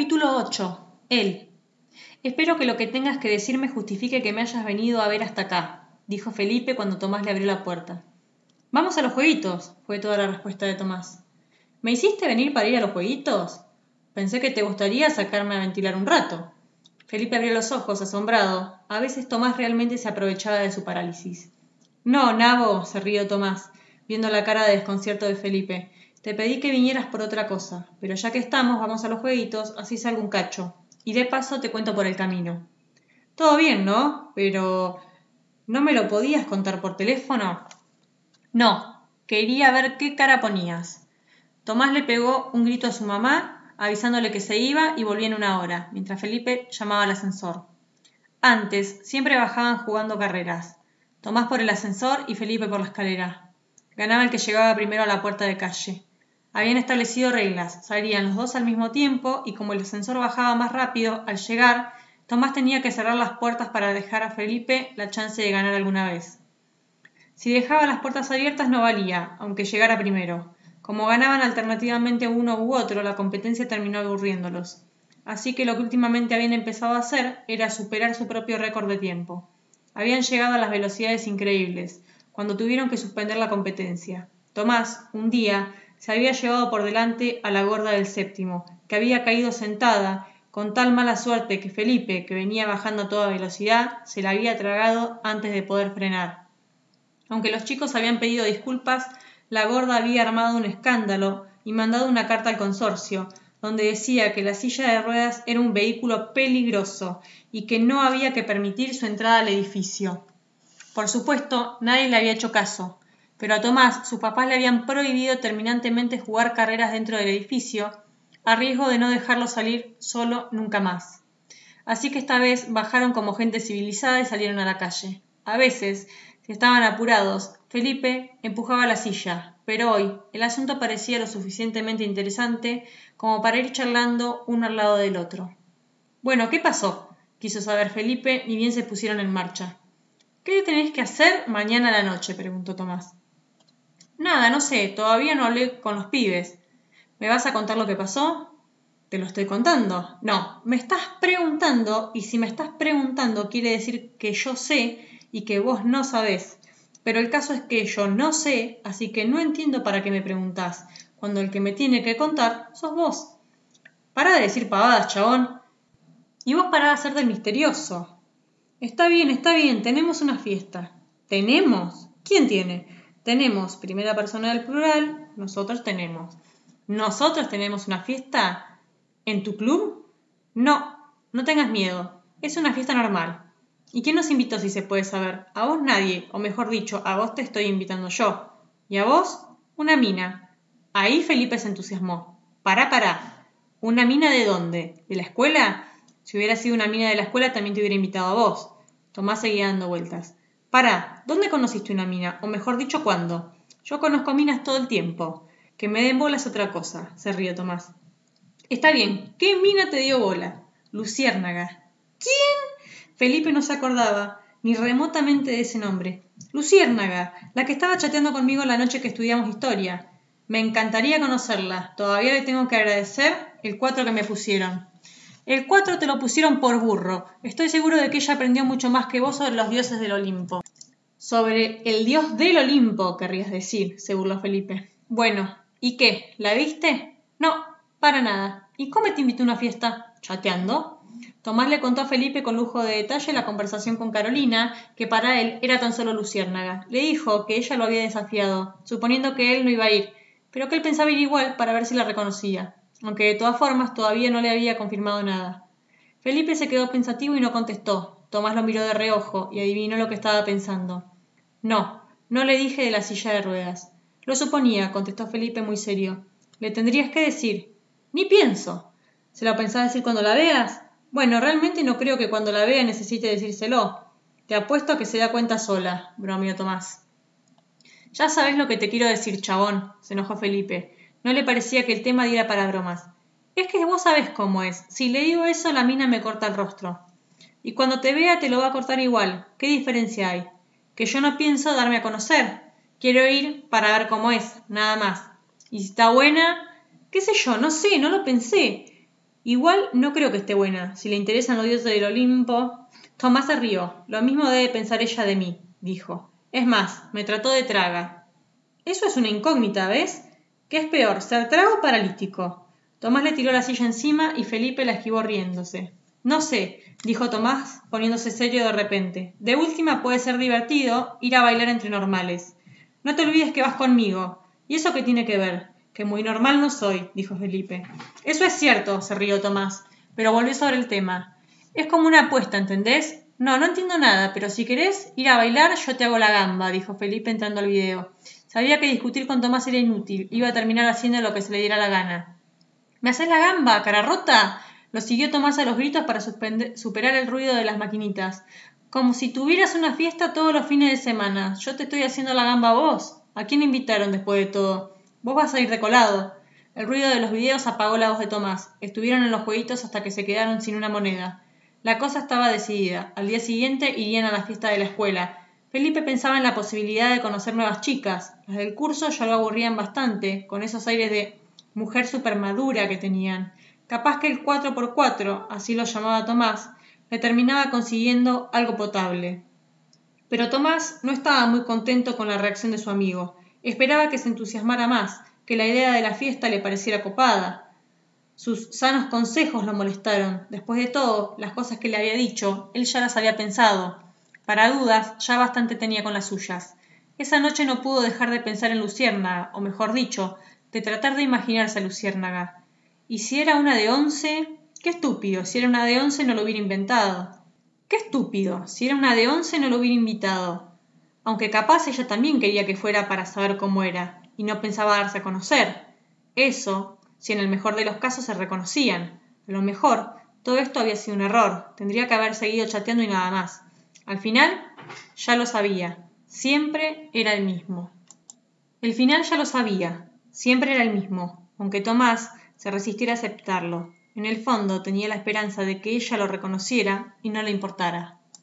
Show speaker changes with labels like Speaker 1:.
Speaker 1: Capítulo 8. Él. Espero que lo que tengas que decirme justifique que me hayas venido a ver hasta acá, dijo Felipe cuando Tomás le abrió la puerta. Vamos a los jueguitos, fue toda la respuesta de Tomás. ¿Me hiciste venir para ir a los jueguitos? Pensé que te gustaría sacarme a ventilar un rato. Felipe abrió los ojos, asombrado. A veces Tomás realmente se aprovechaba de su parálisis. No, Nabo, se rió Tomás, viendo la cara de desconcierto de Felipe. Te pedí que vinieras por otra cosa, pero ya que estamos, vamos a los jueguitos, así salgo un cacho. Y de paso te cuento por el camino. Todo bien, ¿no? Pero... ¿No me lo podías contar por teléfono? No, quería ver qué cara ponías. Tomás le pegó un grito a su mamá, avisándole que se iba y volvía en una hora, mientras Felipe llamaba al ascensor. Antes, siempre bajaban jugando carreras. Tomás por el ascensor y Felipe por la escalera. Ganaba el que llegaba primero a la puerta de calle. Habían establecido reglas, salían los dos al mismo tiempo y como el ascensor bajaba más rápido, al llegar, Tomás tenía que cerrar las puertas para dejar a Felipe la chance de ganar alguna vez. Si dejaba las puertas abiertas no valía, aunque llegara primero. Como ganaban alternativamente uno u otro, la competencia terminó aburriéndolos. Así que lo que últimamente habían empezado a hacer era superar su propio récord de tiempo. Habían llegado a las velocidades increíbles, cuando tuvieron que suspender la competencia. Tomás, un día, se había llevado por delante a la gorda del séptimo, que había caído sentada, con tal mala suerte que Felipe, que venía bajando a toda velocidad, se la había tragado antes de poder frenar. Aunque los chicos habían pedido disculpas, la gorda había armado un escándalo y mandado una carta al consorcio, donde decía que la silla de ruedas era un vehículo peligroso y que no había que permitir su entrada al edificio. Por supuesto, nadie le había hecho caso, pero a Tomás sus papás le habían prohibido terminantemente jugar carreras dentro del edificio, a riesgo de no dejarlo salir solo nunca más. Así que esta vez bajaron como gente civilizada y salieron a la calle. A veces, si estaban apurados, Felipe empujaba la silla, pero hoy el asunto parecía lo suficientemente interesante como para ir charlando uno al lado del otro. Bueno, ¿qué pasó? quiso saber Felipe, ni bien se pusieron en marcha. ¿Qué tenéis que hacer mañana a la noche? preguntó Tomás. Nada, no sé, todavía no hablé con los pibes. ¿Me vas a contar lo que pasó? Te lo estoy contando. No, me estás preguntando y si me estás preguntando quiere decir que yo sé y que vos no sabés. Pero el caso es que yo no sé, así que no entiendo para qué me preguntás, cuando el que me tiene que contar sos vos. Para de decir pavadas, chabón. Y vos pará de hacer del misterioso. Está bien, está bien, tenemos una fiesta. ¿Tenemos? ¿Quién tiene? Tenemos primera persona del plural, nosotros tenemos. ¿Nosotros tenemos una fiesta en tu club? No, no tengas miedo, es una fiesta normal. ¿Y quién nos invitó si se puede saber? A vos nadie, o mejor dicho, a vos te estoy invitando yo. ¿Y a vos? Una mina. Ahí Felipe se entusiasmó. Pará, pará. ¿Una mina de dónde? ¿De la escuela? Si hubiera sido una mina de la escuela también te hubiera invitado a vos. Tomás seguía dando vueltas. Para, ¿dónde conociste una mina? O mejor dicho, ¿cuándo? Yo conozco minas todo el tiempo. Que me den bola es otra cosa, se rió Tomás. Está bien, ¿qué mina te dio bola? Luciérnaga. ¿Quién? Felipe no se acordaba ni remotamente de ese nombre. Luciérnaga, la que estaba chateando conmigo la noche que estudiamos historia. Me encantaría conocerla. Todavía le tengo que agradecer el cuatro que me pusieron. El cuatro te lo pusieron por burro. Estoy seguro de que ella aprendió mucho más que vos sobre los dioses del Olimpo. Sobre el dios del Olimpo, querrías decir, se burló Felipe. Bueno, ¿y qué? ¿La viste? No, para nada. ¿Y cómo te invitó a una fiesta? ¿Chateando? Tomás le contó a Felipe con lujo de detalle la conversación con Carolina, que para él era tan solo luciérnaga. Le dijo que ella lo había desafiado, suponiendo que él no iba a ir, pero que él pensaba ir igual para ver si la reconocía aunque de todas formas todavía no le había confirmado nada. Felipe se quedó pensativo y no contestó. Tomás lo miró de reojo y adivinó lo que estaba pensando. No, no le dije de la silla de ruedas. Lo suponía, contestó Felipe muy serio. Le tendrías que decir. Ni pienso. ¿Se lo pensás decir cuando la veas? Bueno, realmente no creo que cuando la vea necesite decírselo. Te apuesto a que se da cuenta sola, bromeó Tomás. Ya sabes lo que te quiero decir, chabón, se enojó Felipe. No le parecía que el tema diera para bromas. Es que vos sabés cómo es. Si le digo eso, la mina me corta el rostro. Y cuando te vea te lo va a cortar igual. ¿Qué diferencia hay? Que yo no pienso darme a conocer. Quiero ir para ver cómo es, nada más. Y si está buena, qué sé yo, no sé, no lo pensé. Igual no creo que esté buena. Si le interesan los dioses del Olimpo. Tomás se rió. Lo mismo debe pensar ella de mí, dijo. Es más, me trató de traga. Eso es una incógnita, ¿ves? ¿Qué es peor, ser trago o paralítico? Tomás le tiró la silla encima y Felipe la esquivó riéndose. No sé, dijo Tomás, poniéndose serio de repente. De última puede ser divertido ir a bailar entre normales. No te olvides que vas conmigo. ¿Y eso qué tiene que ver? Que muy normal no soy, dijo Felipe. Eso es cierto, se rió Tomás, pero volvió sobre el tema. Es como una apuesta, ¿entendés? No, no entiendo nada, pero si querés ir a bailar, yo te hago la gamba, dijo Felipe entrando al video. Sabía que discutir con Tomás era inútil, iba a terminar haciendo lo que se le diera la gana. ¿Me haces la gamba, cara rota? Lo siguió Tomás a los gritos para superar el ruido de las maquinitas. Como si tuvieras una fiesta todos los fines de semana. Yo te estoy haciendo la gamba a vos. ¿A quién invitaron después de todo? Vos vas a ir de colado. El ruido de los videos apagó la voz de Tomás. Estuvieron en los jueguitos hasta que se quedaron sin una moneda. La cosa estaba decidida. Al día siguiente irían a la fiesta de la escuela. Felipe pensaba en la posibilidad de conocer nuevas chicas. Las del curso ya lo aburrían bastante, con esos aires de mujer supermadura que tenían. Capaz que el 4x4, así lo llamaba Tomás, le terminaba consiguiendo algo potable. Pero Tomás no estaba muy contento con la reacción de su amigo. Esperaba que se entusiasmara más, que la idea de la fiesta le pareciera copada. Sus sanos consejos lo molestaron. Después de todo, las cosas que le había dicho, él ya las había pensado. Para dudas, ya bastante tenía con las suyas. Esa noche no pudo dejar de pensar en Luciérnaga, o mejor dicho, de tratar de imaginarse a Luciérnaga. Y si era una de once, qué estúpido, si era una de once no lo hubiera inventado. Qué estúpido, si era una de once no lo hubiera invitado. Aunque capaz ella también quería que fuera para saber cómo era, y no pensaba darse a conocer. Eso, si en el mejor de los casos se reconocían. A lo mejor, todo esto había sido un error, tendría que haber seguido chateando y nada más. Al final, ya lo sabía, siempre era el mismo. El final ya lo sabía, siempre era el mismo, aunque Tomás se resistiera a aceptarlo. En el fondo tenía la esperanza de que ella lo reconociera y no le importara.